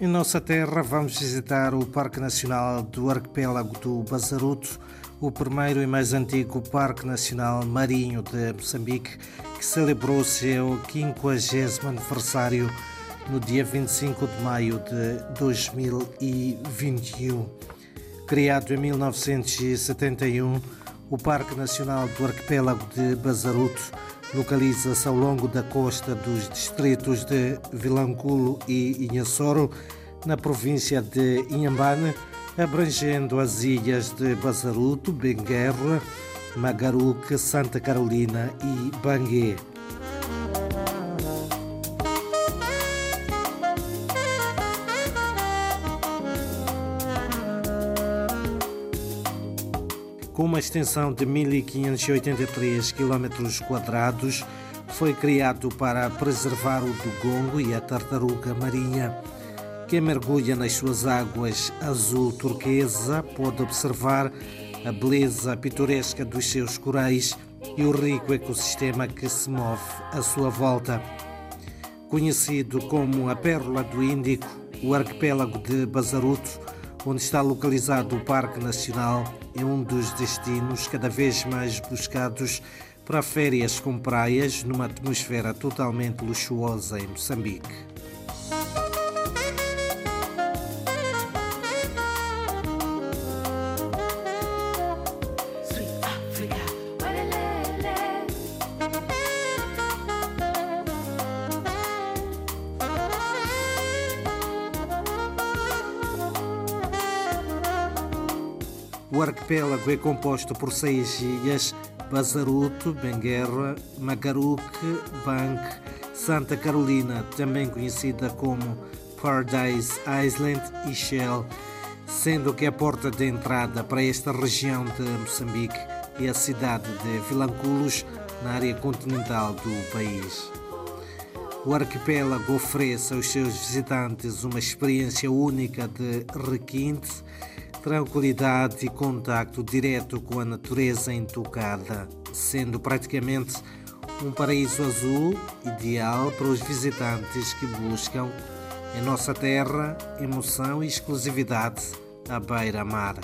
Em nossa terra, vamos visitar o Parque Nacional do Arquipélago do Bazaruto, o primeiro e mais antigo Parque Nacional Marinho de Moçambique, que celebrou seu 50 aniversário no dia 25 de maio de 2021. Criado em 1971, o Parque Nacional do Arquipélago de Bazaruto localiza-se ao longo da costa dos distritos de Vilanculo e Inhassoro, na província de Inhambane, abrangendo as ilhas de Bazaruto, Benguerra, Magaruque, Santa Carolina e Banguê. Com uma extensão de 1.583 km, foi criado para preservar o dugongo e a tartaruga marinha. Quem mergulha nas suas águas azul turquesa pode observar a beleza pitoresca dos seus corais e o rico ecossistema que se move à sua volta. Conhecido como a Pérola do Índico, o arquipélago de Bazaruto onde está localizado o Parque Nacional, é um dos destinos cada vez mais buscados para férias com praias numa atmosfera totalmente luxuosa em Moçambique. O arquipélago é composto por seis ilhas: Bazaruto, Benguerra, Magaruque, Bank, Santa Carolina, também conhecida como Paradise Island e Shell, sendo que a porta de entrada para esta região de Moçambique é a cidade de Vilanculos, na área continental do país. O arquipélago oferece aos seus visitantes uma experiência única de requinte tranquilidade e contacto direto com a natureza intocada, sendo praticamente um paraíso azul ideal para os visitantes que buscam em nossa terra emoção e exclusividade à beira-mar.